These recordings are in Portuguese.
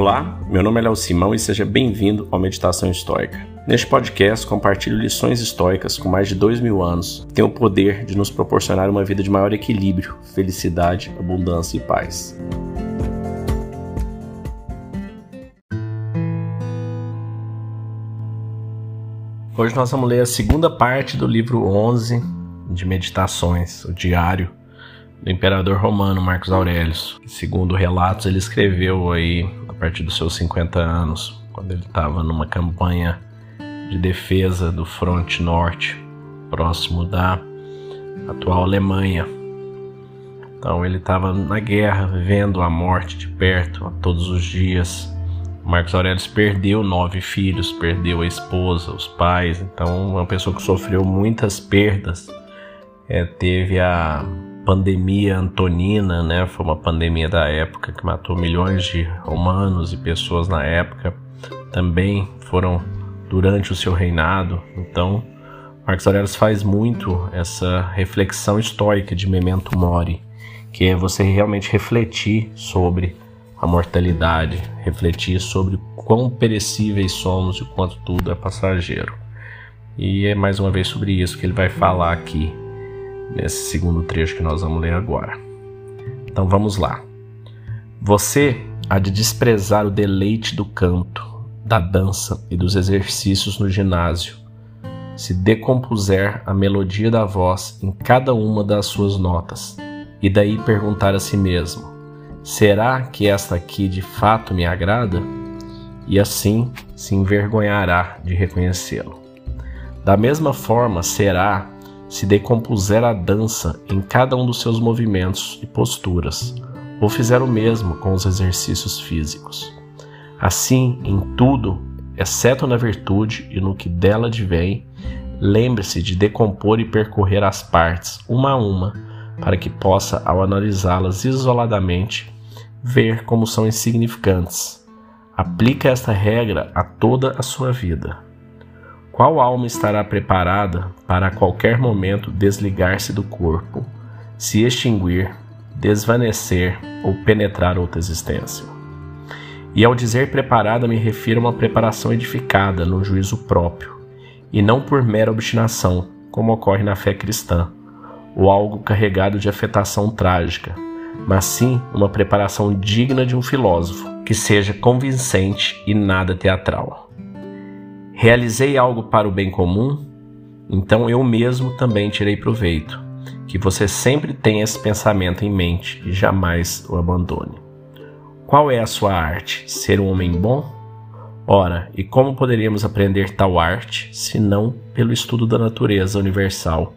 Olá, meu nome é Léo Simão e seja bem-vindo ao Meditação Histórica. Neste podcast, compartilho lições históricas com mais de dois mil anos que têm o poder de nos proporcionar uma vida de maior equilíbrio, felicidade, abundância e paz. Hoje nós vamos ler a segunda parte do livro 11 de Meditações, o Diário do Imperador Romano Marcos Aurélio. Segundo relatos, ele escreveu aí a partir dos seus 50 anos, quando ele estava numa campanha de defesa do fronte norte, próximo da atual Alemanha. Então ele estava na guerra, vendo a morte de perto todos os dias. Marcos Aurélio perdeu nove filhos, perdeu a esposa, os pais. Então, uma pessoa que sofreu muitas perdas. É, teve a pandemia antonina, né? Foi uma pandemia da época que matou milhões de romanos e pessoas na época. Também foram durante o seu reinado. Então, Marcos Aurelius faz muito essa reflexão histórica de memento mori, que é você realmente refletir sobre a mortalidade, refletir sobre quão perecíveis somos e quanto tudo é passageiro. E é mais uma vez sobre isso que ele vai falar aqui nesse segundo trecho que nós vamos ler agora. Então vamos lá. Você há de desprezar o deleite do canto, da dança e dos exercícios no ginásio, se decompuser a melodia da voz em cada uma das suas notas, e daí perguntar a si mesmo: será que esta aqui de fato me agrada? E assim se envergonhará de reconhecê-lo. Da mesma forma, será se decompuser a dança em cada um dos seus movimentos e posturas, ou fizer o mesmo com os exercícios físicos. Assim, em tudo, exceto na virtude e no que dela advém, lembre-se de decompor e percorrer as partes, uma a uma, para que possa, ao analisá-las isoladamente, ver como são insignificantes. Aplica esta regra a toda a sua vida. Qual alma estará preparada para a qualquer momento desligar-se do corpo, se extinguir, desvanecer ou penetrar outra existência? E ao dizer preparada, me refiro a uma preparação edificada no juízo próprio, e não por mera obstinação, como ocorre na fé cristã, ou algo carregado de afetação trágica, mas sim uma preparação digna de um filósofo, que seja convincente e nada teatral. Realizei algo para o bem comum, então eu mesmo também tirei proveito. Que você sempre tenha esse pensamento em mente e jamais o abandone. Qual é a sua arte? Ser um homem bom? Ora, e como poderíamos aprender tal arte se não pelo estudo da natureza universal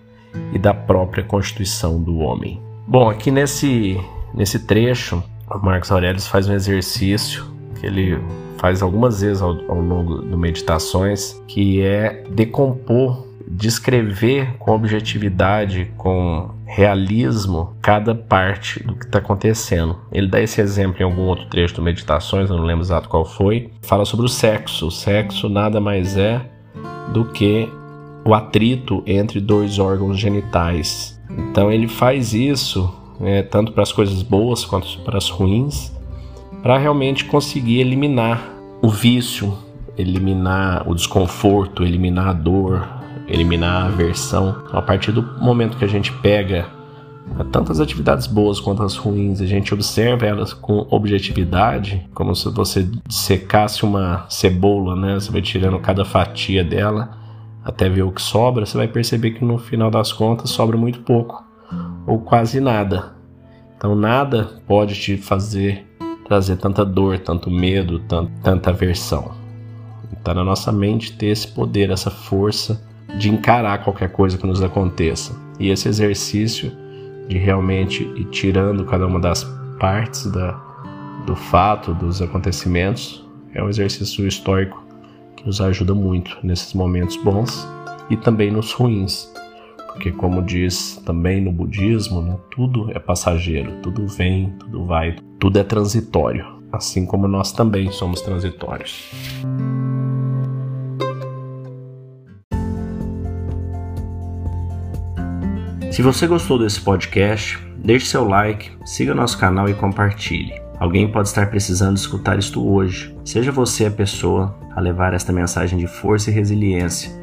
e da própria constituição do homem? Bom, aqui nesse, nesse trecho, o Marcos Aurelius faz um exercício que ele faz algumas vezes ao, ao longo do Meditações, que é decompor, descrever com objetividade, com realismo cada parte do que está acontecendo. Ele dá esse exemplo em algum outro trecho do Meditações, eu não lembro exato qual foi. Fala sobre o sexo. O sexo nada mais é do que o atrito entre dois órgãos genitais. Então ele faz isso é, tanto para as coisas boas quanto para as ruins, para realmente conseguir eliminar o vício, eliminar o desconforto, eliminar a dor, eliminar a aversão. A partir do momento que a gente pega tantas atividades boas quanto as ruins, a gente observa elas com objetividade, como se você secasse uma cebola, né? Você vai tirando cada fatia dela até ver o que sobra, você vai perceber que no final das contas sobra muito pouco ou quase nada. Então nada pode te fazer trazer tanta dor, tanto medo, tanto, tanta aversão. Está na nossa mente ter esse poder, essa força de encarar qualquer coisa que nos aconteça. E esse exercício de realmente ir tirando cada uma das partes da, do fato, dos acontecimentos, é um exercício histórico que nos ajuda muito nesses momentos bons e também nos ruins. Porque, como diz também no budismo, né, tudo é passageiro, tudo vem, tudo vai, tudo é transitório, assim como nós também somos transitórios. Se você gostou desse podcast, deixe seu like, siga nosso canal e compartilhe. Alguém pode estar precisando escutar isto hoje. Seja você a pessoa a levar esta mensagem de força e resiliência.